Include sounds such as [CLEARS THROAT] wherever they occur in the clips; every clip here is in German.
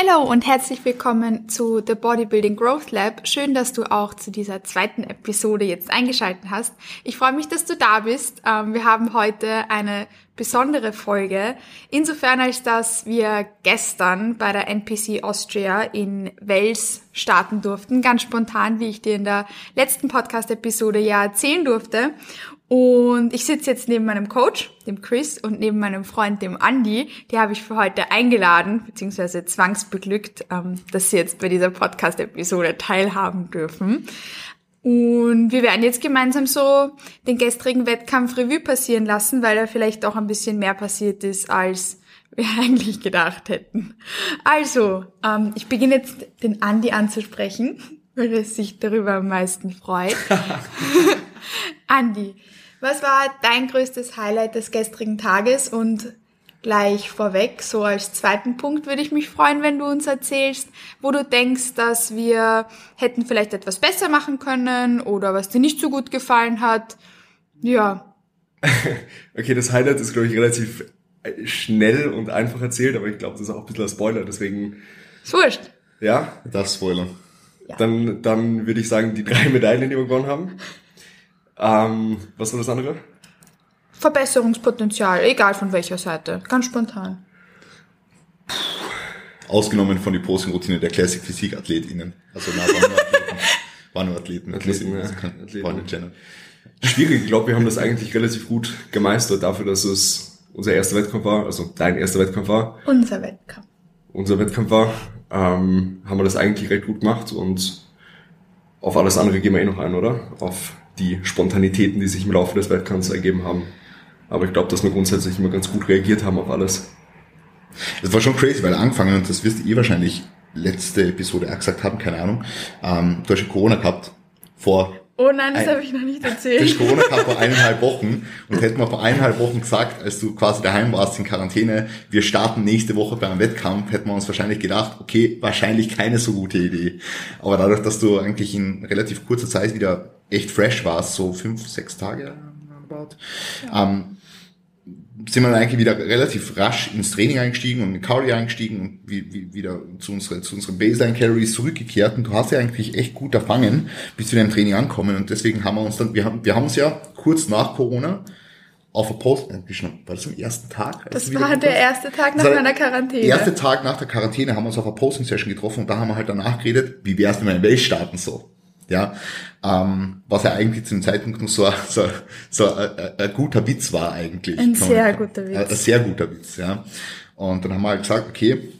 Hallo und herzlich willkommen zu The Bodybuilding Growth Lab. Schön, dass du auch zu dieser zweiten Episode jetzt eingeschaltet hast. Ich freue mich, dass du da bist. Ähm, wir haben heute eine besondere Folge. Insofern, als dass wir gestern bei der NPC Austria in Wels starten durften. Ganz spontan, wie ich dir in der letzten Podcast-Episode ja erzählen durfte. Und ich sitze jetzt neben meinem Coach, dem Chris, und neben meinem Freund, dem Andy. Die habe ich für heute eingeladen, beziehungsweise zwangsbeglückt, ähm, dass sie jetzt bei dieser Podcast-Episode teilhaben dürfen. Und wir werden jetzt gemeinsam so den gestrigen Wettkampf Revue passieren lassen, weil da vielleicht auch ein bisschen mehr passiert ist, als wir [LAUGHS] eigentlich gedacht hätten. Also, ähm, ich beginne jetzt den Andy anzusprechen, weil er sich darüber am meisten freut. [LAUGHS] [LAUGHS] Andy, was war dein größtes Highlight des gestrigen Tages und gleich vorweg, so als zweiten Punkt würde ich mich freuen, wenn du uns erzählst, wo du denkst, dass wir hätten vielleicht etwas besser machen können oder was dir nicht so gut gefallen hat. Ja. [LAUGHS] okay, das Highlight ist, glaube ich, relativ schnell und einfach erzählt, aber ich glaube, das ist auch ein bisschen ein Spoiler, deswegen. Ist wurscht. Ja? Das Spoiler. Ja. Dann, dann würde ich sagen, die drei Medaillen, die wir gewonnen haben. Ähm, was war das andere? Verbesserungspotenzial, egal von welcher Seite, ganz spontan. Ausgenommen von die Posing-Routine der Classic Physik AthletInnen. Also na, waren nur Athleten. [LAUGHS] Waren nur Athleten. Athleten, ja. Athleten. Schwierig, ich glaube, wir haben das eigentlich relativ gut gemeistert, dafür, dass es unser erster Wettkampf war, also dein erster Wettkampf war. Unser Wettkampf. Unser Wettkampf war, ähm, haben wir das eigentlich recht gut gemacht und auf alles andere gehen wir eh noch ein, oder? Auf die Spontanitäten, die sich im Laufe des Wettkampfs ergeben haben. Aber ich glaube, dass wir grundsätzlich immer ganz gut reagiert haben auf alles. Das war schon crazy, weil angefangen, und das wirst du eh wahrscheinlich letzte Episode auch gesagt haben, keine Ahnung, ähm, du hast ja Corona gehabt vor Oh nein, das habe ich noch nicht erzählt. Du hast Corona gehabt vor eineinhalb Wochen und hätten wir vor eineinhalb Wochen gesagt, als du quasi daheim warst in Quarantäne, wir starten nächste Woche bei einem Wettkampf, hätten wir uns wahrscheinlich gedacht, okay, wahrscheinlich keine so gute Idee. Aber dadurch, dass du eigentlich in relativ kurzer Zeit wieder echt fresh warst, so fünf, sechs Tage about, ja. ähm, sind wir dann eigentlich wieder relativ rasch ins Training eingestiegen und in Cardio eingestiegen und wie, wie, wieder zu, unsere, zu unseren Baseline Carries zurückgekehrt und du hast ja eigentlich echt gut erfangen, bis wir im Training ankommen und deswegen haben wir uns dann, wir haben, wir haben uns ja kurz nach Corona auf der Post, äh, war das am ersten Tag? Das war der erste Tag nach meiner Quarantäne. Der erste Tag nach der Quarantäne haben wir uns auf einer Posting-Session getroffen und da haben wir halt danach geredet, wie wär's, wenn wir in Welt starten so. Ja, ähm, was ja eigentlich zu dem Zeitpunkt noch so, so, so ein, ein guter Witz war eigentlich. Ein sehr guter Witz. Ein, sehr guter Witz, ja. Und dann haben wir halt gesagt, okay,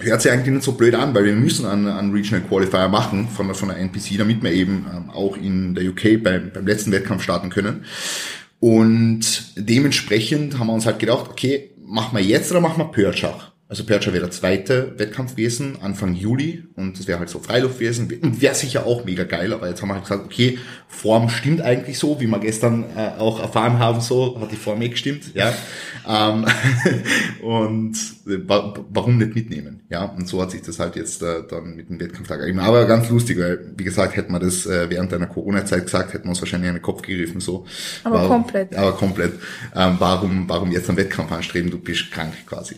hört sich eigentlich nicht so blöd an, weil wir müssen einen, einen Regional Qualifier machen von, von der NPC, damit wir eben ähm, auch in der UK beim, beim letzten Wettkampf starten können. Und dementsprechend haben wir uns halt gedacht, okay, machen wir jetzt oder machen wir Pörschach? Also Percha wäre der zweite Wettkampf gewesen, Anfang Juli. Und das wäre halt so Freiluft gewesen. Und wäre sicher auch mega geil. Aber jetzt haben wir halt gesagt, okay, Form stimmt eigentlich so, wie wir gestern äh, auch erfahren haben, so hat die Form eh gestimmt. Ja. ähm, [LAUGHS] und äh, warum nicht mitnehmen? Ja. Und so hat sich das halt jetzt äh, dann mit dem Wettkampftag ergeben. Aber ganz lustig, weil, wie gesagt, hätten wir das äh, während einer Corona-Zeit gesagt, hätten wir uns wahrscheinlich in den Kopf gegriffen. So. Aber warum, komplett. Aber komplett. Ähm, warum, warum jetzt einen Wettkampf anstreben? Du bist krank quasi.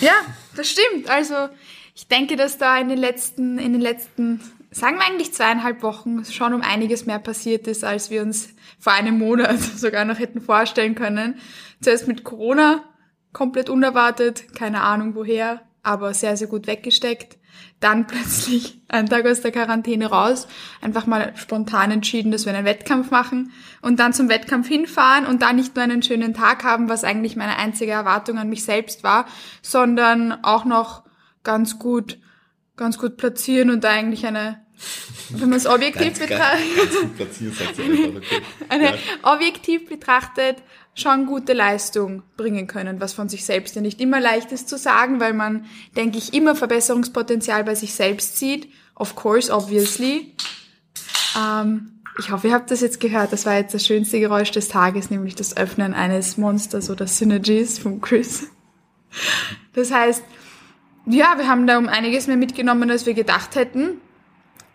Ja, das stimmt. Also ich denke, dass da in den letzten, in den letzten, sagen wir eigentlich zweieinhalb Wochen schon um einiges mehr passiert ist, als wir uns vor einem Monat [LAUGHS] sogar noch hätten vorstellen können. Zuerst mit Corona, komplett unerwartet, keine Ahnung woher, aber sehr, sehr gut weggesteckt. Dann [LAUGHS] plötzlich einen Tag aus der Quarantäne raus, einfach mal spontan entschieden, dass wir einen Wettkampf machen und dann zum Wettkampf hinfahren und da nicht nur einen schönen Tag haben, was eigentlich meine einzige Erwartung an mich selbst war, sondern auch noch ganz gut, ganz gut platzieren und da eigentlich eine wenn man [LAUGHS] es objektiv betrachtet, eine, eine objektiv betrachtet schon gute Leistung bringen können, was von sich selbst ja nicht immer leicht ist zu sagen, weil man, denke ich, immer Verbesserungspotenzial bei sich selbst sieht. Of course, obviously. Ähm, ich hoffe, ihr habt das jetzt gehört. Das war jetzt das schönste Geräusch des Tages, nämlich das Öffnen eines Monsters oder Synergies von Chris. Das heißt, ja, wir haben da um einiges mehr mitgenommen, als wir gedacht hätten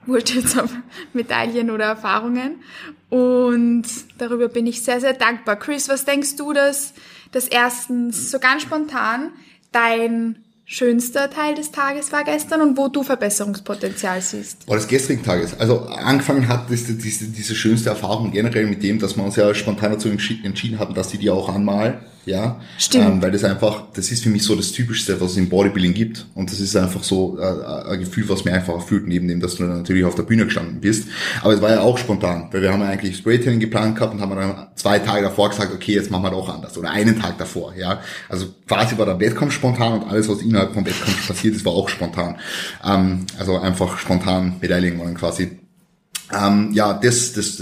wurscht jetzt auf Medaillen oder Erfahrungen. Und darüber bin ich sehr, sehr dankbar. Chris, was denkst du, dass das erstens so ganz spontan dein schönster Teil des Tages war gestern und wo du Verbesserungspotenzial siehst? Oder des gestrigen Tages. Also angefangen hat diese, diese, diese schönste Erfahrung generell mit dem, dass wir uns ja spontan dazu entschieden hatten, dass sie die auch anmalen. Ja, Stimmt. Ähm, weil das einfach, das ist für mich so das Typischste, was es im Bodybuilding gibt. Und das ist einfach so äh, ein Gefühl, was mir einfach erfüllt, neben dem, dass du dann natürlich auf der Bühne gestanden bist. Aber es war ja auch spontan, weil wir haben ja eigentlich Spraytraining geplant gehabt und haben dann zwei Tage davor gesagt, okay, jetzt machen wir doch anders. Oder einen Tag davor, ja. Also quasi war der Wettkampf spontan und alles, was innerhalb vom Wettkampf passiert ist, war auch spontan. Ähm, also einfach spontan Medaillen waren quasi ähm, ja, das, das,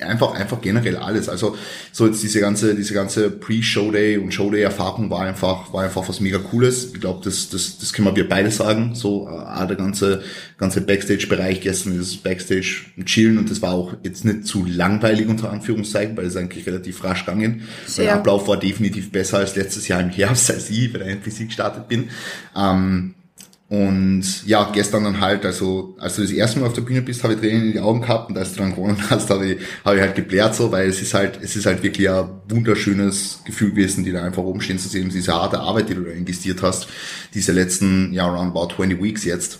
einfach, einfach generell alles. Also, so jetzt diese ganze, diese ganze Pre-Show-Day und Show-Day-Erfahrung war einfach, war einfach was mega Cooles. Ich glaube, das, das, das können wir beide sagen. So, äh, der ganze, ganze Backstage-Bereich gestern ist Backstage chillen und das war auch jetzt nicht zu langweilig unter Anführungszeichen, weil es eigentlich relativ rasch gegangen. Der Ablauf war definitiv besser als letztes Jahr im Herbst, [LAUGHS] als ich bei der NPC gestartet bin. Ähm, und ja, gestern dann halt, also als du das erste Mal auf der Bühne bist, habe ich Tränen in die Augen gehabt und als du dann gewonnen [LAUGHS] hast, habe ich, habe ich halt geblärt so, weil es ist halt, es ist halt wirklich ein wunderschönes Gefühl gewesen, die da einfach oben stehen zu sehen, diese harte Arbeit, die du da investiert hast, diese letzten, ja, around about 20 weeks jetzt.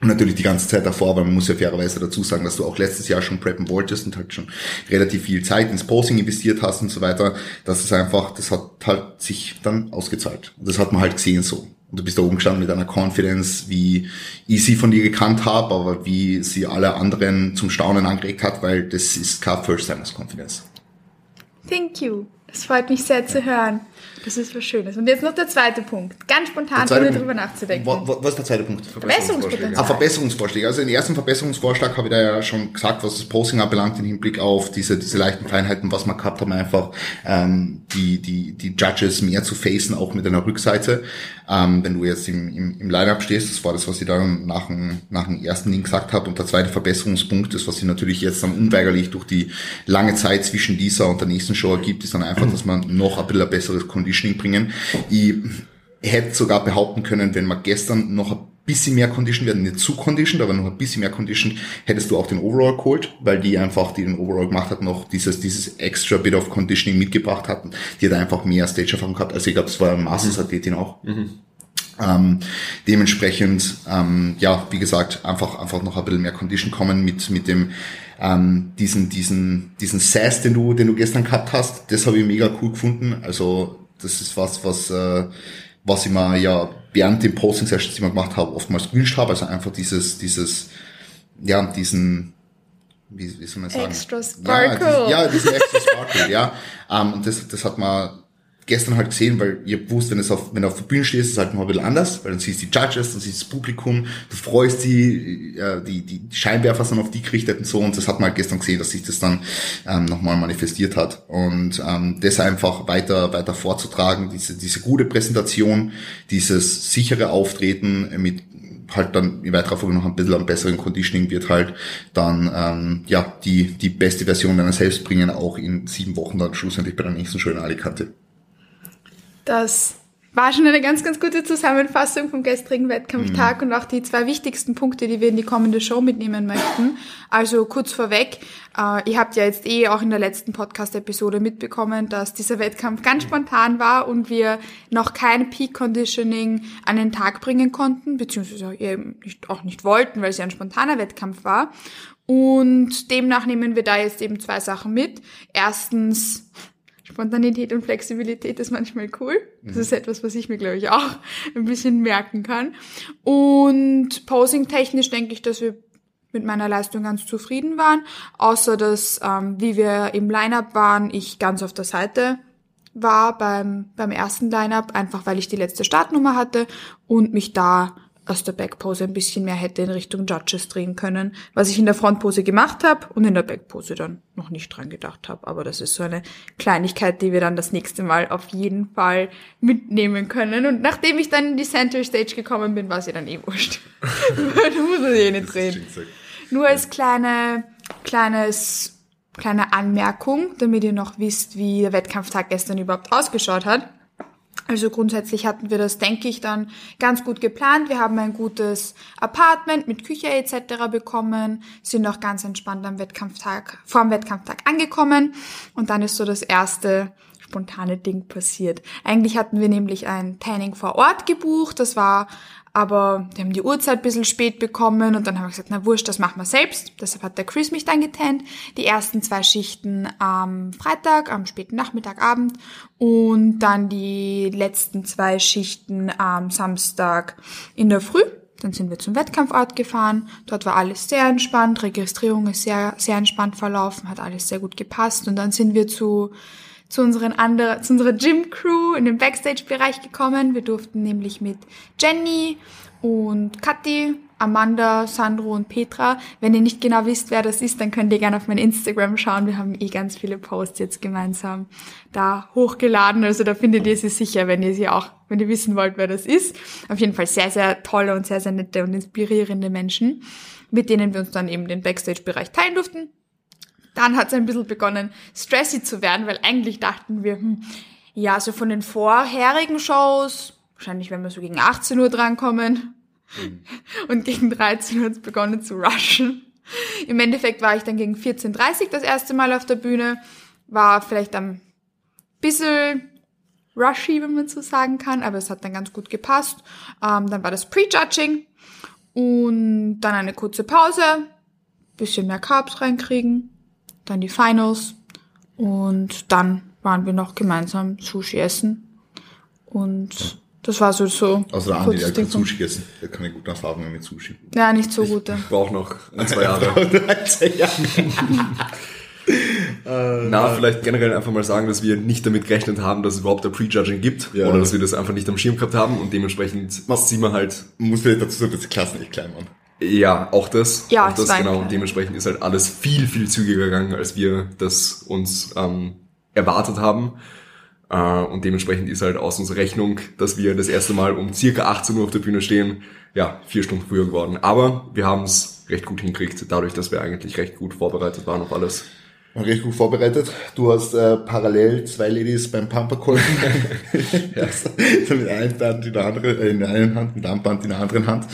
Und natürlich die ganze Zeit davor, weil man muss ja fairerweise dazu sagen, dass du auch letztes Jahr schon preppen wolltest und halt schon relativ viel Zeit ins Posing investiert hast und so weiter. Das ist einfach, das hat halt sich dann ausgezahlt. Und das hat man halt gesehen so. Und du bist da oben gestanden mit einer Confidence, wie ich sie von dir gekannt habe, aber wie sie alle anderen zum Staunen angeregt hat, weil das ist kein First-Timers Confidence. Thank you. Es freut mich sehr zu hören. Das ist was Schönes. Und jetzt noch der zweite Punkt. Ganz spontan, ohne drüber nachzudenken. Was ist der zweite Punkt? Verbesserungspotenzial. Ah, Verbesserungsvorschläge. Also den ersten Verbesserungsvorschlag habe ich da ja schon gesagt, was das Posing anbelangt, im Hinblick auf diese, diese leichten Feinheiten, was wir gehabt haben, einfach ähm, die, die, die Judges mehr zu facen, auch mit einer Rückseite. Ähm, wenn du jetzt im, im, im Line-Up stehst, das war das, was ich dann nach dem, nach dem ersten Ding gesagt habe. Und der zweite Verbesserungspunkt, das, was sich natürlich jetzt dann unweigerlich durch die lange Zeit zwischen dieser und der nächsten Show ergibt, ist dann einfach, [CLEARS THROAT] dass man noch ein bisschen ein besseres Conditioning bringen. Ich hätte sogar behaupten können, wenn wir gestern noch ein bisschen mehr Condition werden, nicht zu conditioned, aber noch ein bisschen mehr Condition, hättest du auch den Overall geholt, weil die einfach, die den Overall gemacht hat, noch dieses, dieses extra bit of Conditioning mitgebracht hatten. Die hat einfach mehr Stage-Erfahrung gehabt. Also ich glaube, das war eine Masters-Athletin auch. Mhm. Ähm, dementsprechend, ähm, ja, wie gesagt, einfach, einfach noch ein bisschen mehr Condition kommen mit, mit dem, ähm, diesen, diesen, diesen Sass, den du, den du gestern gehabt hast. Das habe ich mega cool gefunden. Also, das ist was, was, äh, was ich mir ja während den Posting-Sessions, die ich gemacht habe, oftmals gewünscht habe. Also einfach dieses, dieses, ja, diesen, wie, wie soll man sagen? Extra Sparkle. Ja, diesen, ja diesen extra Sparkle, ja. Um, [LAUGHS] und das, das hat man gestern halt gesehen, weil ihr wusst, wenn es auf, wenn du auf der Bühne stehst, ist es halt noch ein bisschen anders, weil dann siehst du die Judges, dann siehst du das Publikum, du freust die, äh, die, die Scheinwerfer sind auf die gerichtet und so und das hat man halt gestern gesehen, dass sich das dann ähm, nochmal manifestiert hat und ähm, das einfach weiter, weiter vorzutragen, diese, diese gute Präsentation, dieses sichere Auftreten mit halt dann in weiterer Folge noch ein bisschen am besseren Conditioning wird halt dann ähm, ja die die beste Version deiner selbst bringen, auch in sieben Wochen dann schlussendlich bei der nächsten schönen Alicante. Das war schon eine ganz, ganz gute Zusammenfassung vom gestrigen Wettkampftag mhm. und auch die zwei wichtigsten Punkte, die wir in die kommende Show mitnehmen möchten. Also kurz vorweg, äh, ihr habt ja jetzt eh auch in der letzten Podcast-Episode mitbekommen, dass dieser Wettkampf ganz spontan war und wir noch kein Peak Conditioning an den Tag bringen konnten, beziehungsweise eben auch nicht wollten, weil es ja ein spontaner Wettkampf war. Und demnach nehmen wir da jetzt eben zwei Sachen mit. Erstens Spontanität und Flexibilität ist manchmal cool. Das mhm. ist etwas, was ich mir, glaube ich, auch [LAUGHS] ein bisschen merken kann. Und posing-technisch denke ich, dass wir mit meiner Leistung ganz zufrieden waren. Außer dass, ähm, wie wir im Line-Up waren, ich ganz auf der Seite war beim, beim ersten Line-Up, einfach weil ich die letzte Startnummer hatte und mich da aus der Backpose ein bisschen mehr hätte in Richtung Judges drehen können, was ich in der Frontpose gemacht habe und in der Backpose dann noch nicht dran gedacht habe. Aber das ist so eine Kleinigkeit, die wir dann das nächste Mal auf jeden Fall mitnehmen können. Und nachdem ich dann in die Center Stage gekommen bin, war sie dann eh wurscht. du musst es eh nicht drehen. Nur als kleine, kleines, kleine Anmerkung, damit ihr noch wisst, wie der Wettkampftag gestern überhaupt ausgeschaut hat. Also grundsätzlich hatten wir das, denke ich, dann ganz gut geplant. Wir haben ein gutes Apartment mit Küche etc. bekommen, sind auch ganz entspannt am Wettkampftag, vor dem Wettkampftag angekommen. Und dann ist so das erste spontane Ding passiert. Eigentlich hatten wir nämlich ein Tanning vor Ort gebucht, das war aber wir haben die Uhrzeit ein bisschen spät bekommen und dann haben wir gesagt, na wurscht, das machen wir selbst. Deshalb hat der Chris mich dann getannt. Die ersten zwei Schichten am Freitag, am späten Nachmittag, Abend und dann die letzten zwei Schichten am Samstag in der Früh. Dann sind wir zum Wettkampfort gefahren. Dort war alles sehr entspannt. Registrierung ist sehr, sehr entspannt verlaufen, hat alles sehr gut gepasst. Und dann sind wir zu zu, unseren andere, zu unserer Gym-Crew in den Backstage-Bereich gekommen. Wir durften nämlich mit Jenny und Kathi, Amanda, Sandro und Petra. Wenn ihr nicht genau wisst, wer das ist, dann könnt ihr gerne auf mein Instagram schauen. Wir haben eh ganz viele Posts jetzt gemeinsam da hochgeladen. Also da findet ihr sie sicher, wenn ihr sie auch, wenn ihr wissen wollt, wer das ist. Auf jeden Fall sehr, sehr tolle und sehr, sehr nette und inspirierende Menschen, mit denen wir uns dann eben den Backstage-Bereich teilen durften. Dann hat es ein bisschen begonnen, stressy zu werden, weil eigentlich dachten wir, hm, ja, so von den vorherigen Shows, wahrscheinlich werden wir so gegen 18 Uhr drankommen. Mhm. Und gegen 13 Uhr hat es begonnen zu rushen. Im Endeffekt war ich dann gegen 14.30 Uhr das erste Mal auf der Bühne, war vielleicht ein bisschen rushy, wenn man so sagen kann, aber es hat dann ganz gut gepasst. Ähm, dann war das Prejudging und dann eine kurze Pause, bisschen mehr Carbs reinkriegen dann die Finals und dann waren wir noch gemeinsam Sushi essen und das war so so. Also der Andi, der kann Sushi essen. Der kann eine gute Erfahrung mit Sushi. Ja, nicht so gute. [LAUGHS] Ich brauche noch ein, zwei [LAUGHS] Jahre. [LAUGHS] Na, vielleicht generell einfach mal sagen, dass wir nicht damit gerechnet haben, dass es überhaupt ein Prejudging gibt ja. oder dass wir das einfach nicht am Schirm gehabt haben und dementsprechend Was ziehen wir halt. Muss vielleicht dazu sagen, dass die Klassen echt klein waren. Ja, auch das. Ja, auch das genau. Und dementsprechend ist halt alles viel, viel zügiger gegangen, als wir das uns ähm, erwartet haben. Äh, und dementsprechend ist halt aus unserer Rechnung, dass wir das erste Mal um circa 18 Uhr auf der Bühne stehen, ja, vier Stunden früher geworden. Aber wir haben es recht gut hingekriegt, dadurch, dass wir eigentlich recht gut vorbereitet waren auf alles recht gut vorbereitet. Du hast äh, parallel zwei Ladies beim Pumper geholfen. [LAUGHS] [LAUGHS] ja. mit einem Band in der anderen, äh, in der einen Hand, mit einem Band in der anderen Hand.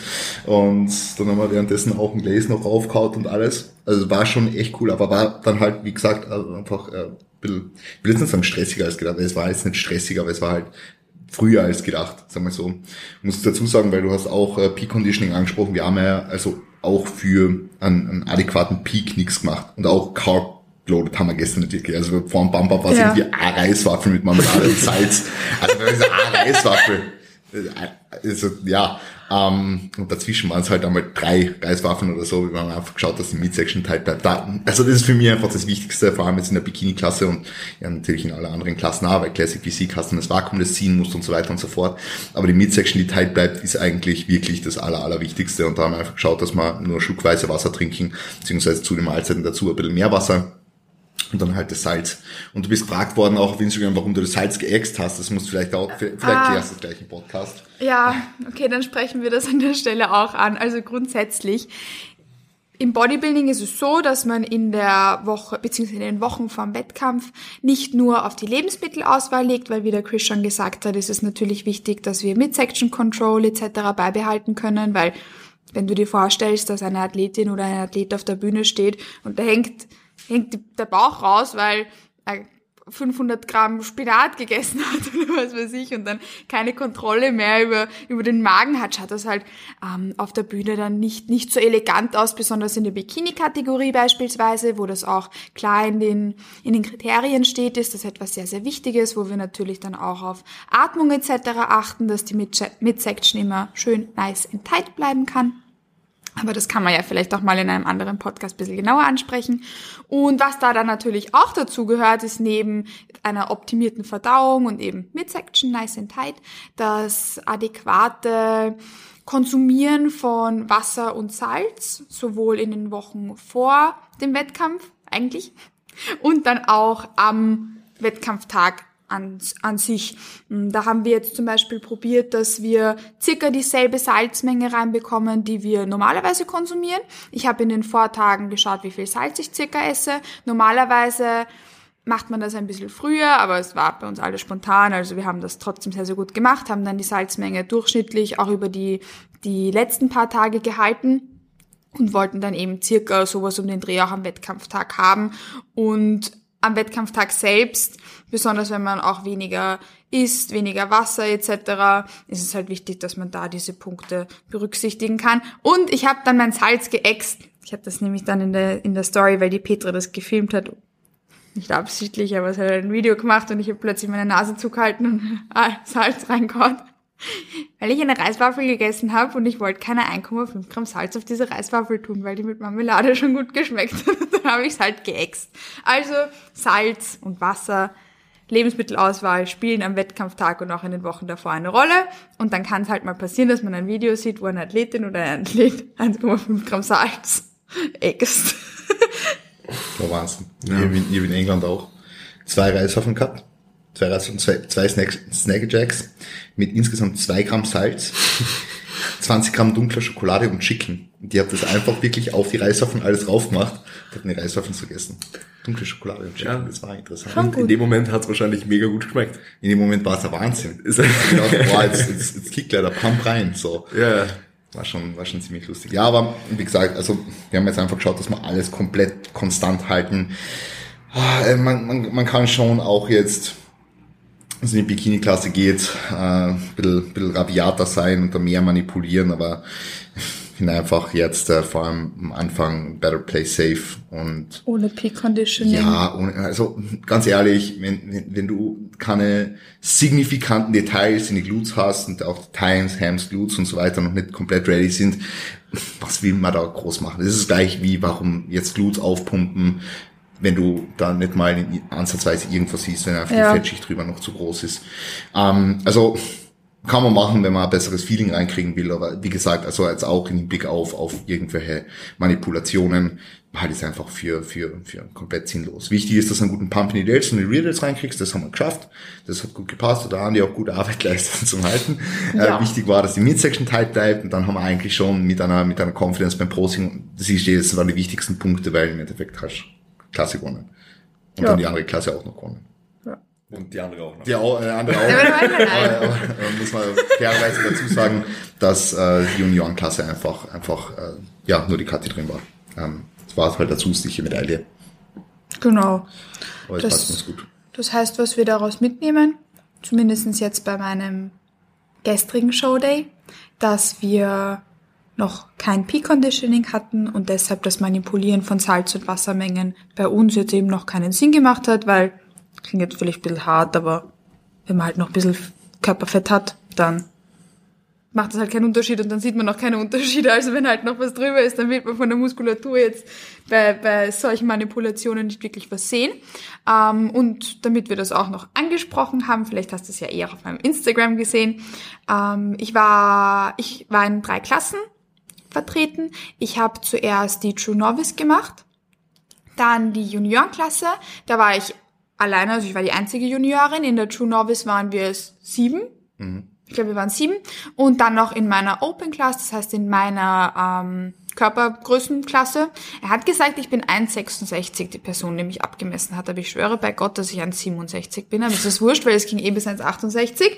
Und dann haben wir währenddessen auch ein Gläs noch aufgehaut und alles. Also war schon echt cool, aber war dann halt, wie gesagt, also einfach äh, ein bisschen, ich will jetzt nicht sagen stressiger als gedacht, es war jetzt nicht stressiger, aber es war halt früher als gedacht, sagen wir so. Ich muss dazu sagen, weil du hast auch äh, Peak Conditioning angesprochen, wir haben ja also auch für einen, einen adäquaten Peak nichts gemacht und auch Carb geloadet haben wir gestern natürlich. Also vor dem Bumper war es ja. irgendwie eine Reiswaffel mit Marmelade und Salz. Also diese eine Reiswaffel. Also, ja, ähm, und dazwischen waren es halt einmal drei Reiswaffen oder so. Wir haben einfach geschaut, dass die Midsection tight bleibt. Da, also das ist für mich einfach das Wichtigste, vor allem jetzt in der Bikini-Klasse und ja natürlich in alle anderen Klassen auch, weil Classic hast du das Vakuum, das ziehen musst und so weiter und so fort. Aber die Midsection, die tight bleibt, ist eigentlich wirklich das aller, allerwichtigste. Und da haben wir einfach geschaut, dass wir nur schluckweise Wasser trinken, beziehungsweise zu den Mahlzeiten dazu ein bisschen mehr Wasser und dann halt das Salz. Und du bist gefragt worden auch auf Instagram, warum du das Salz geäxt hast. Das musst du vielleicht auch, vielleicht ah. klärst du das gleich im Podcast. Ja, okay, dann sprechen wir das an der Stelle auch an. Also grundsätzlich, im Bodybuilding ist es so, dass man in der Woche, beziehungsweise in den Wochen vom Wettkampf nicht nur auf die Lebensmittelauswahl legt, weil wie der Chris schon gesagt hat, ist es natürlich wichtig, dass wir Midsection Control etc. beibehalten können, weil wenn du dir vorstellst, dass eine Athletin oder ein Athlet auf der Bühne steht und da hängt hängt der Bauch raus, weil er 500 Gramm Spinat gegessen hat [LAUGHS] oder was weiß ich und dann keine Kontrolle mehr über, über den Magen hat, schaut das halt ähm, auf der Bühne dann nicht, nicht so elegant aus, besonders in der Bikini-Kategorie beispielsweise, wo das auch klar in den, in den Kriterien steht, ist das etwas sehr, sehr Wichtiges, wo wir natürlich dann auch auf Atmung etc. achten, dass die Midsection immer schön nice and tight bleiben kann. Aber das kann man ja vielleicht auch mal in einem anderen Podcast ein bisschen genauer ansprechen. Und was da dann natürlich auch dazu gehört, ist neben einer optimierten Verdauung und eben Midsection, nice and tight, das adäquate Konsumieren von Wasser und Salz, sowohl in den Wochen vor dem Wettkampf eigentlich und dann auch am Wettkampftag an, an sich. Hm, da haben wir jetzt zum Beispiel probiert, dass wir circa dieselbe Salzmenge reinbekommen, die wir normalerweise konsumieren. Ich habe in den Vortagen geschaut, wie viel Salz ich circa esse. Normalerweise macht man das ein bisschen früher, aber es war bei uns alles spontan, also wir haben das trotzdem sehr, sehr gut gemacht, haben dann die Salzmenge durchschnittlich auch über die, die letzten paar Tage gehalten und wollten dann eben circa sowas um den Dreh auch am Wettkampftag haben und am Wettkampftag selbst, besonders wenn man auch weniger isst, weniger Wasser etc., ist es halt wichtig, dass man da diese Punkte berücksichtigen kann. Und ich habe dann mein Salz geäxt. Ich habe das nämlich dann in der, in der Story, weil die Petra das gefilmt hat, nicht absichtlich, aber es hat ein Video gemacht und ich habe plötzlich meine Nase zugehalten und [LAUGHS] Salz reingehauen. Weil ich eine Reiswaffel gegessen habe und ich wollte keine 1,5 Gramm Salz auf diese Reiswaffel tun, weil die mit Marmelade schon gut geschmeckt hat. [LAUGHS] Dann habe ich es halt geäxt. Also Salz und Wasser, Lebensmittelauswahl spielen am Wettkampftag und auch in den Wochen davor eine Rolle. Und dann kann es halt mal passieren, dass man ein Video sieht, wo eine Athletin oder ein Athlet 1,5 Gramm Salz äxt. [LAUGHS] Der Wahnsinn. Ja. Ich, habe in, ich habe in England auch zwei Reiswaffeln gehabt. Zwei zwei, zwei Snack, Snack Jacks mit insgesamt zwei Gramm Salz, [LAUGHS] 20 Gramm dunkler Schokolade und Chicken. Und die hat das einfach wirklich auf die Reiswaffeln alles rauf gemacht und hat eine Reiswaffeln vergessen. Dunkle Schokolade und Chicken, ja. das war interessant. Und in dem Moment hat es wahrscheinlich mega gut geschmeckt. In dem Moment war es der Wahnsinn. [LAUGHS] Ist genau, boah, jetzt, jetzt, jetzt kickt leider Pump rein, so. Ja. War schon, war schon ziemlich lustig. Ja, aber wie gesagt, also wir haben jetzt einfach geschaut, dass wir alles komplett konstant halten. Ah, man, man, man kann schon auch jetzt es in die Bikini-Klasse geht, äh, ein bisschen, bisschen rabiater sein und da mehr manipulieren, aber ich finde einfach jetzt äh, vor allem am Anfang better play safe und ohne Peak Conditioning. Ja, ohne, also ganz ehrlich, wenn, wenn, wenn du keine signifikanten Details in die Glutes hast und auch Times, Hams, Glutes und so weiter noch nicht komplett ready sind, was will man da groß machen? Das ist gleich wie, warum jetzt Glutes aufpumpen, wenn du da nicht mal ansatzweise irgendwas siehst, wenn einfach ja. die Fettschicht drüber noch zu groß ist. Ähm, also kann man machen, wenn man ein besseres Feeling reinkriegen will, aber wie gesagt, also jetzt auch im Blick auf, auf irgendwelche Manipulationen, halt ist einfach für, für, für komplett sinnlos. Wichtig ist, dass du einen guten Pump in die Delts und die Rear Delts reinkriegst, das haben wir geschafft, das hat gut gepasst, da haben die auch gute Arbeit [LAUGHS] geleistet zum Halten. Ja. Äh, wichtig war, dass die Midsection tight bleibt und dann haben wir eigentlich schon mit einer, mit einer Confidence beim Prosing, das ist, das waren die wichtigsten Punkte, weil im Endeffekt hast Klasse gewonnen. Und ja. dann die andere Klasse auch noch gewonnen. Ja. Und die andere auch noch. Die auch, äh, andere auch. aber, aber, muss man fairerweise dazu sagen, dass äh, die Juniorenklasse einfach, einfach äh, ja, nur die Karte drin war. Ähm, das war halt dazu zusätzliche Medaille. Genau. Aber es passt uns gut. Das heißt, was wir daraus mitnehmen, zumindestens jetzt bei meinem gestrigen Showday, dass wir noch kein Peak Conditioning hatten und deshalb das Manipulieren von Salz- und Wassermengen bei uns jetzt eben noch keinen Sinn gemacht hat, weil, klingt jetzt vielleicht ein bisschen hart, aber wenn man halt noch ein bisschen Körperfett hat, dann macht das halt keinen Unterschied und dann sieht man noch keine Unterschiede. Also wenn halt noch was drüber ist, dann wird man von der Muskulatur jetzt bei, bei solchen Manipulationen nicht wirklich was sehen. Ähm, und damit wir das auch noch angesprochen haben, vielleicht hast du es ja eher auf meinem Instagram gesehen, ähm, ich war, ich war in drei Klassen vertreten. Ich habe zuerst die True Novice gemacht, dann die Juniorenklasse. Da war ich alleine, also ich war die einzige Juniorin. In der True Novice waren wir es sieben. Mhm. Ich glaube, wir waren sieben. Und dann noch in meiner Open Class, das heißt in meiner ähm, Körpergrößenklasse. Er hat gesagt, ich bin 1,66, die Person, die mich abgemessen hat. Aber ich schwöre bei Gott, dass ich 1,67 bin. Aber es ist wurscht, weil es ging eh bis 1,68.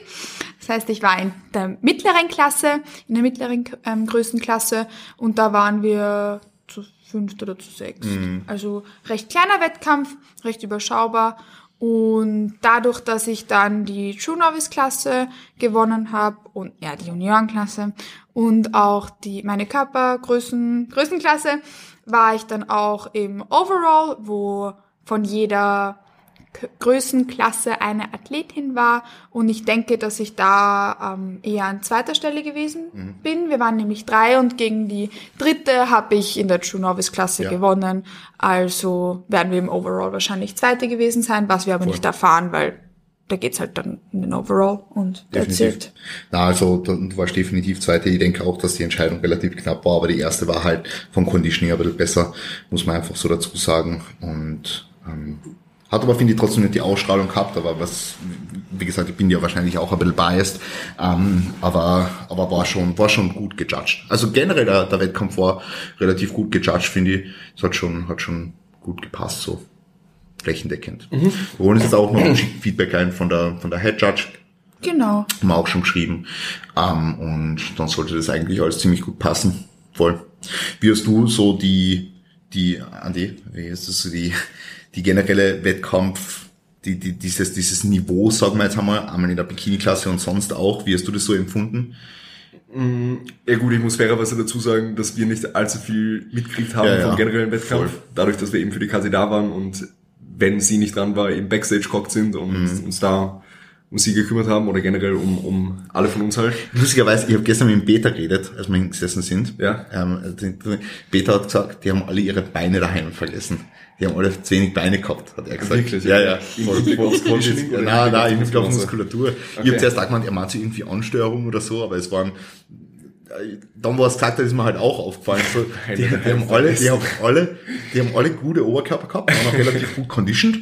Das heißt, ich war in der mittleren Klasse, in der mittleren ähm, Größenklasse. Und da waren wir zu fünft oder zu sechs. Mhm. Also recht kleiner Wettkampf, recht überschaubar. Und dadurch, dass ich dann die True Novice Klasse gewonnen habe und ja die Juniorenklasse und auch die meine Körpergrößen Größenklasse, war ich dann auch im Overall, wo von jeder Größenklasse eine Athletin war und ich denke, dass ich da ähm, eher an zweiter Stelle gewesen mhm. bin. Wir waren nämlich drei und gegen die dritte habe ich in der True Novice Klasse ja. gewonnen. Also werden wir im Overall wahrscheinlich zweite gewesen sein, was wir aber Voll. nicht erfahren, weil da geht's halt dann in den Overall und definitiv. Na, also du warst definitiv zweite. Ich denke auch, dass die Entscheidung relativ knapp war, aber die erste war halt vom Conditioning ein bisschen besser, muss man einfach so dazu sagen. Und ähm, hat aber, finde ich, trotzdem nicht die Ausstrahlung gehabt, aber was, wie gesagt, ich bin ja wahrscheinlich auch ein bisschen biased, ähm, aber, aber war schon, war schon gut gejudged. Also generell der, der Wettkampf war relativ gut gejudged, finde ich. Es hat schon, hat schon gut gepasst, so flächendeckend. Mhm. Wir holen uns jetzt auch noch ein [CLEARS THROAT] Feedback ein von der, von der Head Judge. Genau. Haben wir auch schon geschrieben. Ähm, und dann sollte das eigentlich alles ziemlich gut passen. Voll. Wie hast du so die, die, Andi, wie ist das so die, die generelle Wettkampf, die, die, dieses, dieses Niveau, sagen wir jetzt einmal, einmal in der Bikini-Klasse und sonst auch. Wie hast du das so empfunden? Ja gut, ich muss fairerweise dazu sagen, dass wir nicht allzu viel mitgekriegt haben Ja, ja. vom generellen Wettkampf. Voll. Dadurch, dass wir eben für die KC da waren und wenn sie nicht dran war, eben Backstage gehockt sind und Mhm. uns da um sie gekümmert haben oder generell um, um alle von uns halt. Lustigerweise, ich habe gestern mit dem Beta geredet, als wir gesessen sind. Ja. Ähm, also Beta hat gesagt, die haben alle ihre Beine daheim vergessen. Die haben alle zu wenig Beine gehabt, hat er gesagt. Wirklich? Ja, ja. Im Voll, voll, voll im Nein, nein, im Hinblick auf Muskulatur? Muskulatur. Ich Okay. habe zuerst auch gemeint, er meint irgendwie Ansteuerung oder so, aber es waren dann, wo er es gesagt hat, ist mir halt auch aufgefallen. So, [LAUGHS] die, die, haben alle, die, haben alle, die haben alle gute Oberkörper gehabt, waren auch relativ gut conditioned,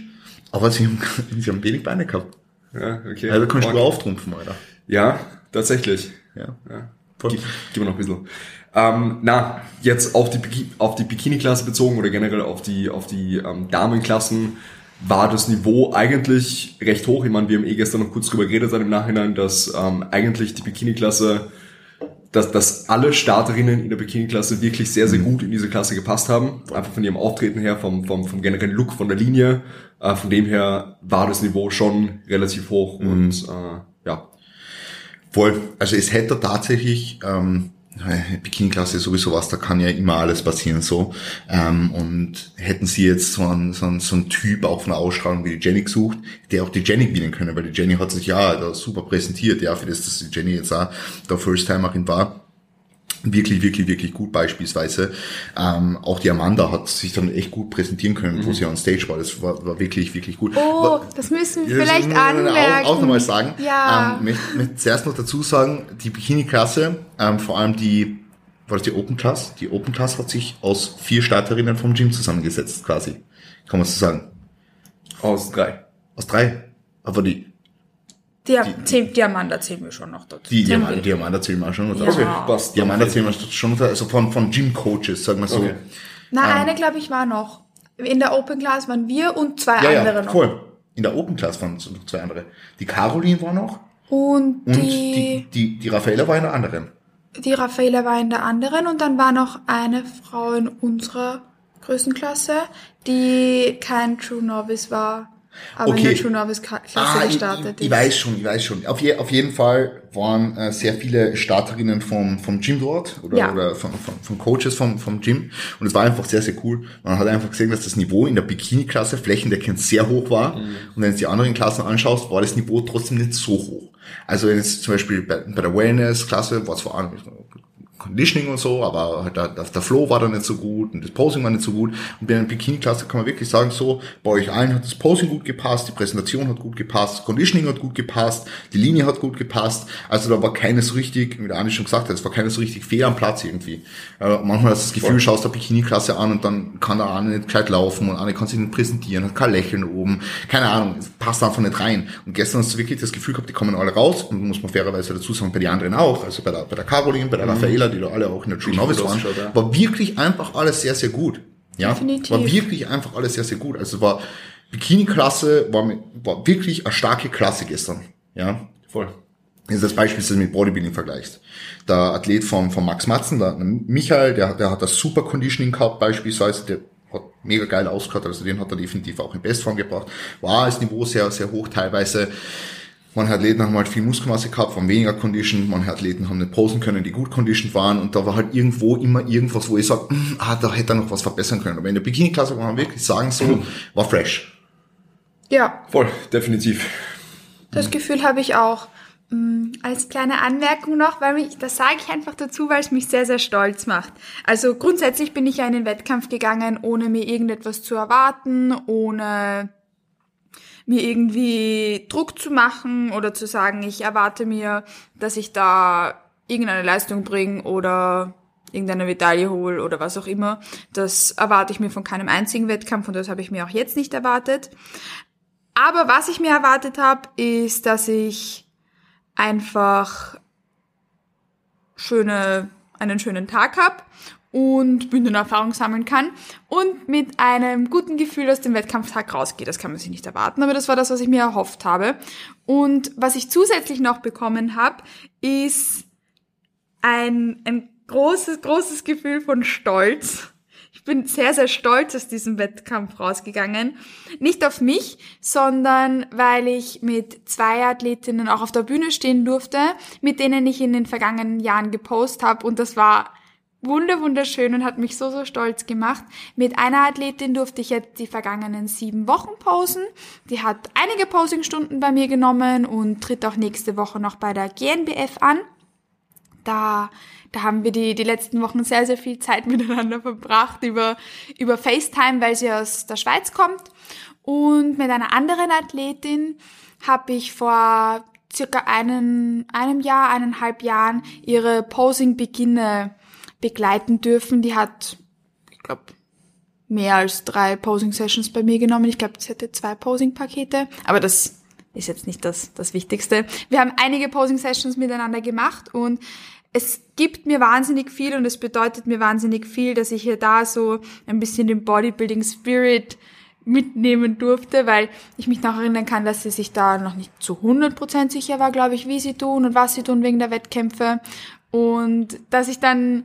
aber sie haben, [LAUGHS] sie haben wenig Beine gehabt. Ja, okay. Also kannst du Fuck. nur auftrumpfen, Alter. Ja, tatsächlich. Ja. Ja. Gib, gib mir noch ein bisschen. Ähm, na, jetzt auf die, Biki- auf die Bikini-Klasse bezogen oder generell auf die, auf die ähm, Damenklassen war das Niveau eigentlich recht hoch. Ich meine, wir haben eh gestern noch kurz drüber geredet dann im Nachhinein, dass ähm, eigentlich die Bikini-Klasse, dass, dass alle Starterinnen in der Bikini-Klasse wirklich sehr, sehr gut in diese Klasse gepasst haben. Einfach von ihrem Auftreten her, vom, vom, vom generellen Look, von der Linie. Äh, von dem her war das Niveau schon relativ hoch und äh, ja, Voll. Also es hätte tatsächlich, ähm, Bikini-Klasse ist sowieso was, da kann ja immer alles passieren so. Ähm, und hätten sie jetzt so einen, so, einen, so einen Typ auch von der Ausstrahlung wie die Jenny gesucht, der auch die Jenny gewinnen können, weil die Jenny hat sich ja da super präsentiert, ja, für das, dass die Jenny jetzt auch der First-Timerin war. Wirklich, wirklich, wirklich gut beispielsweise. Ähm, auch die Amanda hat sich dann echt gut präsentieren können, wo sie on Stage war. Das war, war wirklich, wirklich gut. Oh, War- das müssen wir vielleicht das muss man anmerken. Auch, auch nochmal sagen. Ja. Ähm, möchte, möchte zuerst noch dazu sagen, die Bikini-Klasse, ähm, vor allem die, war das die Open Class? Die Open Class hat sich aus vier Starterinnen vom Gym zusammengesetzt, quasi. Kann man so sagen. aus drei. Aus drei. Aber die, Die, zählt, die Amanda zählen wir schon noch dazu. die, die, Zählen Amanda, wir. die Amanda zählen wir auch schon unter. Ja. Okay, passt. Die Amanda zählen wir schon unter, also von, von Gym-Coaches, sagen wir so. Okay. Na, eine, glaube ich, war noch. In der Open Class waren wir und zwei Ja, andere ja, noch. voll. In der Open Class waren es noch zwei andere. Die Caroline war noch Und, und die, die, die, die Raffaella war in der anderen. die Raffaela war in der anderen und dann war noch eine Frau in unserer Größenklasse, die kein True Novice war, aber in Okay. der True Novice Klasse Ah, ich, gestartet ich, ich ist. weiß schon, ich weiß schon. Auf, je, auf jeden Fall waren äh, sehr viele Starterinnen vom, vom Gym dort oder, Ja. oder von, von, von Coaches vom, vom Gym. Und es war einfach sehr, sehr cool. Man hat einfach gesehen, dass das Niveau in der Bikini-Klasse flächendeckend sehr hoch war. Und wenn du die anderen Klassen anschaust, war das Niveau trotzdem nicht so hoch. Also wenn jetzt zum Beispiel bei, bei der Wellness-Klasse war zwar auch Conditioning und so, aber halt der, der, der Flow war da nicht so gut und das Posing war nicht so gut. Und bei einer Bikini-Klasse kann man wirklich sagen, so, bei euch allen hat das Posing gut gepasst, die Präsentation hat gut gepasst, das Conditioning hat gut gepasst, die Linie hat gut gepasst. Also da war keines richtig, wie der Andi schon gesagt hat, es war keines so richtig fehl am Platz irgendwie. Äh, manchmal hast du das Gefühl, schaust der Bikini-Klasse an und dann kann der eine nicht gescheit laufen und eine kann sich nicht präsentieren, hat kein Lächeln oben, keine Ahnung, es passt einfach nicht rein. Und gestern hast du wirklich das Gefühl gehabt, die kommen alle raus und muss man fairerweise dazu sagen, bei den anderen auch, also bei der, bei der Caroline, bei der Raffaela, die da alle auch in der True Novice gut waren, war wirklich einfach alles sehr, sehr gut. Ja, Definitiv. war wirklich einfach alles sehr, sehr gut. Also war Bikini-Klasse war, mit- war wirklich eine starke Klasse gestern. Ja, Voll. das ist das Beispiel, das du mit Bodybuilding vergleichst. Der Athlet von, von Max Matzen, der Michael, der, der hat das super Conditioning gehabt beispielsweise, der hat mega geil ausgehört, also den hat er definitiv auch in Bestform gebracht. War das Niveau sehr, sehr hoch teilweise. Manche Athleten haben halt viel Muskelmasse gehabt, waren weniger Condition, manche Athleten haben nicht posen können, die gut conditioned waren und da war halt irgendwo immer irgendwas, wo ich sage, ah, da hätte er noch was verbessern können. Aber in der Bikini-Klasse kann man wirklich sagen, so, [LAUGHS] war fresh. Ja, Voll, definitiv. das Gefühl habe ich auch. Mm, Als kleine Anmerkung noch, weil mich, das sage ich einfach dazu, weil es mich sehr, sehr stolz macht. Also grundsätzlich bin ich ja in den Wettkampf gegangen, ohne mir irgendetwas zu erwarten, ohne mir irgendwie Druck zu machen oder zu sagen, ich erwarte mir, dass ich da irgendeine Leistung bringe oder irgendeine Medaille hole oder was auch immer. Das erwarte ich mir von keinem einzigen Wettkampf und das habe ich mir auch jetzt nicht erwartet. Aber was ich mir erwartet habe, ist, dass ich einfach schöne, einen schönen Tag habe und Bühnenerfahrung sammeln kann und mit einem guten Gefühl aus dem Wettkampftag rausgehe. Das kann man sich nicht erwarten, aber das war das, was ich mir erhofft habe. Und was ich zusätzlich noch bekommen habe, ist ein, ein großes, großes Gefühl von Stolz. ich bin sehr, sehr stolz aus diesem Wettkampf rausgegangen. Nicht auf mich, sondern weil ich mit zwei Athletinnen auch auf der Bühne stehen durfte, mit denen ich in den vergangenen Jahren gepostet habe. Und das war wunder wunderschön und hat mich so, so stolz gemacht. Mit einer Athletin durfte ich jetzt die vergangenen sieben Wochen posen. Die hat einige Posingstunden bei mir genommen und tritt auch nächste Woche noch bei der GNBF an. Da, da haben wir die, die letzten Wochen sehr, sehr viel Zeit [LAUGHS] miteinander verbracht über, über FaceTime, weil sie aus der Schweiz kommt. Und mit einer anderen Athletin habe ich vor circa einen, einem Jahr, eineinhalb Jahren ihre Posing-Beginne begleiten dürfen. Die hat, ich glaube, mehr als drei Posing-Sessions bei mir genommen. Ich glaube, sie hatte zwei Posing-Pakete. Aber das ist jetzt nicht das, das Wichtigste. Wir haben einige Posing-Sessions miteinander gemacht und es gibt mir wahnsinnig viel und es bedeutet mir wahnsinnig viel, dass ich hier da so ein bisschen den Bodybuilding Spirit mitnehmen durfte, weil ich mich noch erinnern kann, dass sie sich da noch nicht zu 100% sicher war, glaube ich, wie sie tun und was sie tun wegen der Wettkämpfe. Und dass ich dann,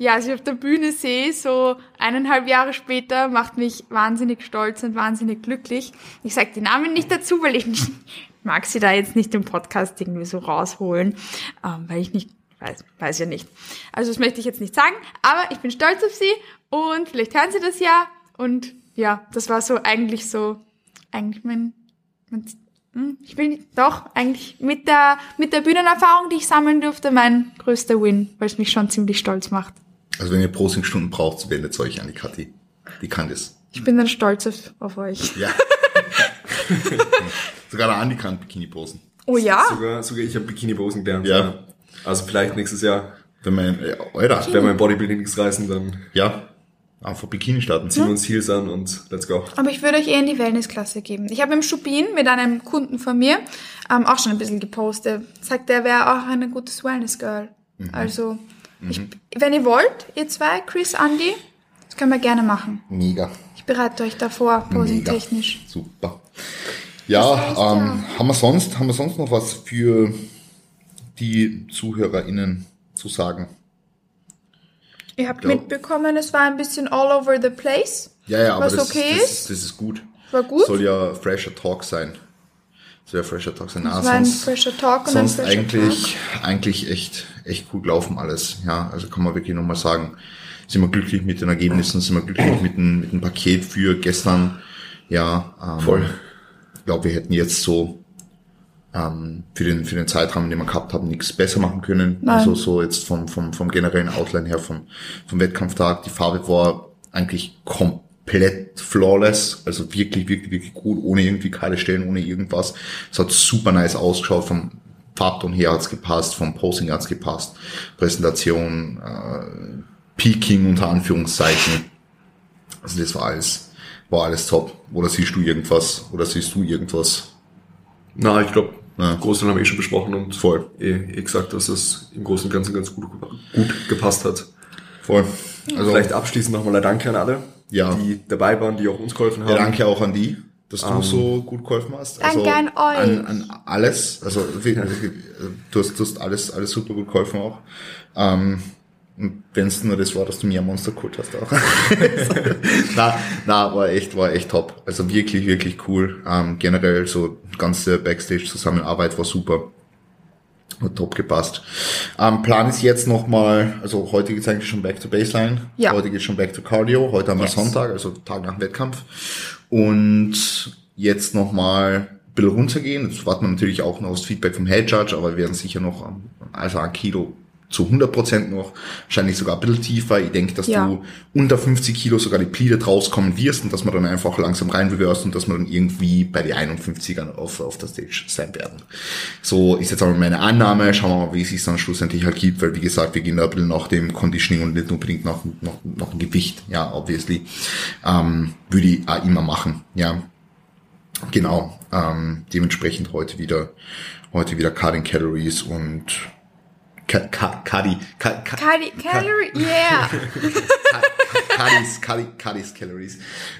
ja, sie auf der Bühne sehe, so eineinhalb Jahre später, macht mich wahnsinnig stolz und wahnsinnig glücklich. Ich sage die Namen nicht dazu, weil ich nicht, mag sie da jetzt nicht im Podcast irgendwie so rausholen, ähm, weil ich nicht Weiß, weiß ja nicht. Also das möchte ich jetzt nicht sagen, aber ich bin stolz auf sie und vielleicht hören sie das ja. Und ja, das war so eigentlich so, eigentlich mein, mein hm, ich bin doch eigentlich mit der, mit der Bühnenerfahrung, die ich sammeln durfte, mein größter Win, weil es mich schon ziemlich stolz macht. Also wenn ihr Prosingstunden braucht, wendet euch an die Kathi. Die kann das. Ich bin dann stolz auf, auf euch. Ja. [LAUGHS] Sogar der Andi kann Bikini posen. Oh ja? Sogar, sogar ich habe Bikini-Posen gelernt. Ja. Also vielleicht nächstes Jahr, Wenn man, äh, Alter, wenn im Bodybuilding nichts reißen, dann ja, einfach Bikini starten. ziehen wir uns Heels an und let's go. Aber ich würde euch eher in die Wellnessklasse geben. Ich habe im Schubin mit einem Kunden von mir ähm, auch schon ein bisschen gepostet. Sagt, er wäre auch ein gutes Wellness-Girl. Also, ich, wenn ihr wollt, ihr zwei, Chris, Andy, das können wir gerne machen. Mega. Ich bereite euch davor, Mega. posing-technisch. Super. Ja, Das heißt, ähm, haben wir sonst, haben wir sonst noch was für die ZuhörerInnen zu sagen? Ihr habt Ja. mitbekommen, es war ein bisschen all over the place. Ja, ja, aber Was das, okay das, ist? das ist gut. War gut. Soll ja fresher Talk sein. Ja fresher Talk sein. Das Ah, war ein sonst, fresher Talk und ein sonst fresher eigentlich, eigentlich echt, echt cool gelaufen alles. Ja, also kann man wirklich nochmal sagen, sind wir glücklich mit den Ergebnissen, sind wir glücklich mit dem, mit dem Paket für gestern. Ja, ähm, Voll. Ich glaube, wir hätten jetzt so ähm, für den für den Zeitraum, den wir gehabt haben, nichts besser machen können. Nein. Also so jetzt vom vom vom generellen Outline her vom vom Wettkampftag. Die Farbe war eigentlich komplett flawless, also wirklich wirklich wirklich gut, ohne irgendwie kahle Stellen, ohne irgendwas. Es hat super nice ausgeschaut. Vom Farbton her hat's gepasst, vom Posing hat's gepasst, Präsentation, äh, Peaking unter Anführungszeichen. Also das war alles war alles top. Oder siehst du irgendwas? Oder siehst du irgendwas? Na, ich glaube, Ja. Großteil haben wir eh schon besprochen und Voll. eh, eh gesagt, dass es im Großen und Ganzen ganz gut, gut gepasst hat. Voll. Also Vielleicht abschließend nochmal ein Danke an alle, Ja. die dabei waren, die auch uns geholfen haben. ja, danke auch an die, dass du Ähm, so gut geholfen hast. Danke also an euch. An, an alles. Also wirklich, du hast, du hast alles, alles super gut geholfen auch. Ähm, wenn es nur das war, dass du mir ein Monster geholt hast auch. [LAUGHS] na, na, war echt, war echt top. Also wirklich, wirklich cool. Ähm, generell so ganze Backstage-Zusammenarbeit war super. Hat top gepasst. Ähm, Plan ist jetzt nochmal, also heute geht's eigentlich schon back to Baseline. Ja. Heute geht's schon back to Cardio. Heute haben wir Yes. Sonntag, also Tag nach dem Wettkampf. Und jetzt nochmal ein bisschen runtergehen. Jetzt warten wir natürlich auch noch aufs Feedback vom Head Judge, aber wir werden sicher noch, also ein Kilo zu 100% noch, wahrscheinlich sogar ein bisschen tiefer. Ich denke, dass Ja. du unter 50 Kilo sogar depleted rauskommen wirst und dass man dann einfach langsam rein reverse und dass man dann irgendwie bei die 51ern auf, auf der Stage sein werden. So ist jetzt aber meine Annahme. Schauen wir mal, wie es sich dann schlussendlich halt gibt, weil wie gesagt, wir gehen da ein bisschen nach dem Conditioning und nicht unbedingt nach, nach, nach dem Gewicht. Ja, obviously. Ähm, würde ich auch immer machen. Ja, genau. Ähm, dementsprechend heute wieder, heute wieder Cutting Calories und Ka- Cali Calorie, yeah. [LAUGHS] Cuddy, Cuddies Calories.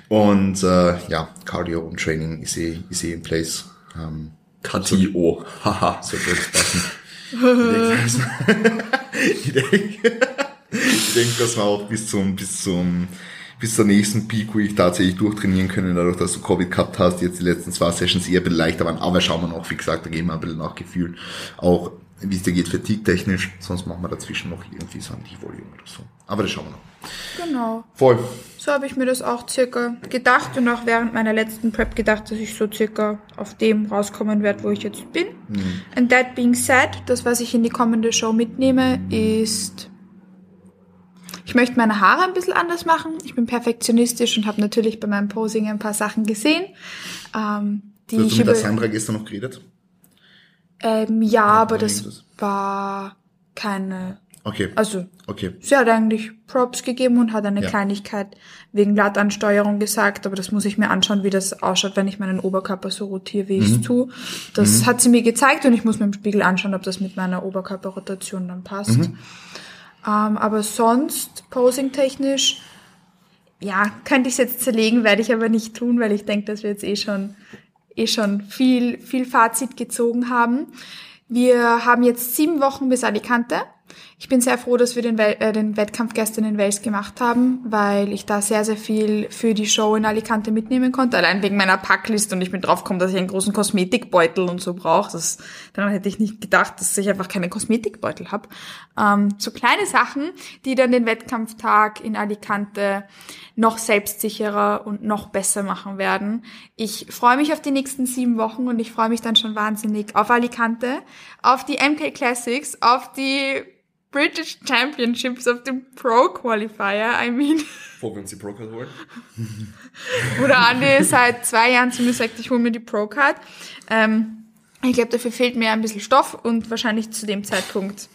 Und äh, ja, Cardio und Training ist eh, ist eh in place. Ähm, KTO. Haha. so wird es passen. Ich denke, ich denke, ich denke, dass wir auch bis zum, bis zum, bis zur nächsten Peak Week tatsächlich durchtrainieren können, dadurch, dass du Covid gehabt hast, jetzt die letzten zwei Sessions eher ein bisschen leichter waren, aber schauen wir noch, wie gesagt, da gehen wir ein bisschen nach Gefühl, auch wie es dir geht fatigue-technisch, sonst machen wir dazwischen noch irgendwie so ein Volume oder so. Aber das schauen wir noch. Genau. Voll. So habe ich mir das auch circa gedacht und auch während meiner letzten Prep gedacht, dass ich so circa auf dem rauskommen werde, wo ich jetzt bin. And that being said, das, was ich in die kommende Show mitnehme, ist, ich möchte meine Haare ein bisschen anders machen. Ich bin perfektionistisch und habe natürlich bei meinem Posing ein paar Sachen gesehen. Ähm, die Hast ich du mit der Sandra gestern noch geredet? Ähm, ja, aber das irgendwas? war keine, Okay. also Okay. Sie hat eigentlich Props gegeben und hat eine Ja. Kleinigkeit wegen Lattansteuerung gesagt, aber das muss ich mir anschauen, wie das ausschaut, wenn ich meinen Oberkörper so rotiere, wie ich Mhm. es tue. Das hat sie mir gezeigt und ich muss mir im Spiegel anschauen, ob das mit meiner Oberkörperrotation dann passt. Mhm. Ähm, aber sonst, posing-technisch, ja, könnte ich es jetzt zerlegen, werde ich aber nicht tun, weil ich denke, dass wir jetzt eh schon, eh schon viel, viel Fazit gezogen haben. Wir haben jetzt sieben Wochen bis Alicante. Ich bin sehr froh, dass wir den, äh, den Wettkampf gestern in Wels gemacht haben, weil ich da sehr, sehr viel für die Show in Alicante mitnehmen konnte. Allein wegen meiner Packliste und ich bin drauf gekommen, dass ich einen großen Kosmetikbeutel und so brauche. Das, daran hätte ich nicht gedacht, dass ich einfach keine Kosmetikbeutel habe. Ähm, so kleine Sachen, die dann den Wettkampftag in Alicante noch selbstsicherer und noch besser machen werden. Ich freue mich auf die nächsten sieben Wochen und ich freue mich dann schon wahnsinnig auf Alicante, auf die MK Classics, auf die British Championships, auf den Pro Qualifier, I mean. Bevor wir uns die Pro-Card holen. [LAUGHS] Oder Andi seit zwei Jahren zu mir sagt, ich hole mir die Pro-Card. Ähm, ich glaube, dafür fehlt mir ein bisschen Stoff und wahrscheinlich zu dem Zeitpunkt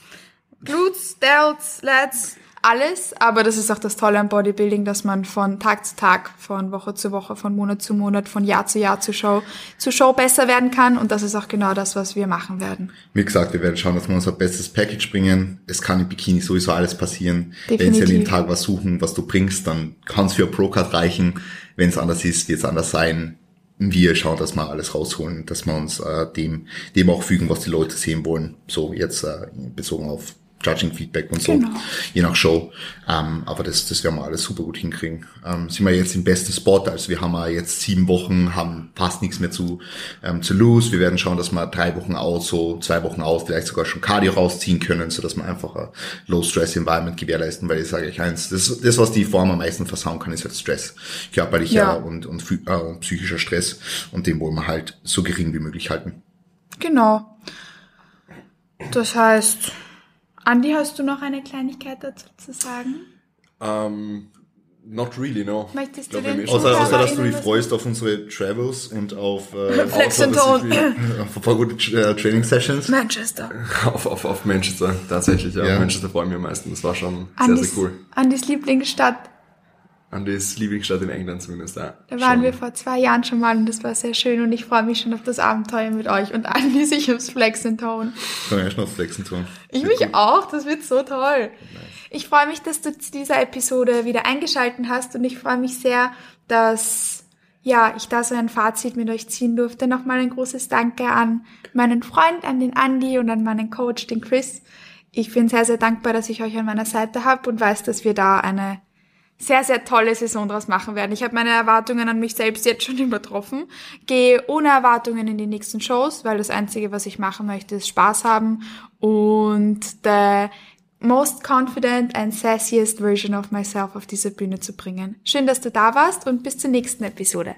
Glutes, Delts, Lats, alles. Aber das ist auch das Tolle am Bodybuilding, dass man von Tag zu Tag, von Woche zu Woche, von Monat zu Monat, von Jahr zu Jahr zu Show, zu Show besser werden kann. Und das ist auch genau das, was wir machen werden. Wie gesagt, wir werden schauen, dass wir unser bestes Package bringen. Es kann im Bikini sowieso alles passieren. Wenn sie an Definitiv. dem Tag was suchen, was du bringst, dann kann es für Pro-Card reichen. Wenn es anders ist, wird es anders sein. Wir schauen, dass wir alles rausholen, dass wir uns äh, dem, dem auch fügen, was die Leute sehen wollen. So jetzt äh, bezogen auf Judging Feedback und so, Genau. je nach Show. Ähm, aber das, das werden wir alles super gut hinkriegen. Ähm, sind wir jetzt im besten Spot. Also wir haben ja jetzt sieben Wochen, haben fast nichts mehr zu, ähm, zu lose. Wir werden schauen, dass wir drei Wochen aus, so zwei Wochen aus, vielleicht sogar schon Cardio rausziehen können, so dass wir einfach ein Low-Stress-Environment gewährleisten, weil ich sage euch eins, das, das, was die Form am meisten versauen kann, ist halt Stress. Körperlicher Ja. und, und, äh, und psychischer Stress. Und den wollen wir halt so gering wie möglich halten. Genau. Das heißt, Andi, hast du noch eine Kleinigkeit dazu zu sagen? Ähm, not really, no. Möchtest Glaub, du wir haben den eh Außer, außer dass du dich freust auf unsere Travels und auf, äh, [LAUGHS] Flex and Tone. [LAUGHS] auf ein paar gute äh, Training Sessions. Manchester. [LAUGHS] auf, auf, auf Manchester, tatsächlich, ja. Ja. Manchester freuen wir am meisten. Das war schon sehr, Andis, sehr cool. Andis Lieblingsstadt. Andys Lieblingsstadt in England zumindest, ja. Da waren Schon. wir vor zwei Jahren schon mal und das war sehr schön und ich freue mich schon auf das Abenteuer mit euch und Andi sich aufs Flex and Tone. Kann ich noch flexen tun. Ich mich auch, das wird so toll. Ich freue mich, dass du zu dieser Episode wieder eingeschalten hast und ich freue mich sehr, dass ja, ich da so ein Fazit mit euch ziehen durfte. Nochmal ein großes Danke an meinen Freund, an den Andi und an meinen Coach, den Chris. Ich bin sehr, sehr dankbar, dass ich euch an meiner Seite habe und weiß, dass wir da eine sehr, sehr tolle Saison draus machen werden. Ich habe meine Erwartungen an mich selbst jetzt schon [LAUGHS] übertroffen. Gehe ohne Erwartungen in die nächsten Shows, weil das Einzige, was ich machen möchte, ist Spaß haben und the most confident and sassiest version of myself auf diese Bühne zu bringen. Schön, dass du da warst und bis zur nächsten Episode.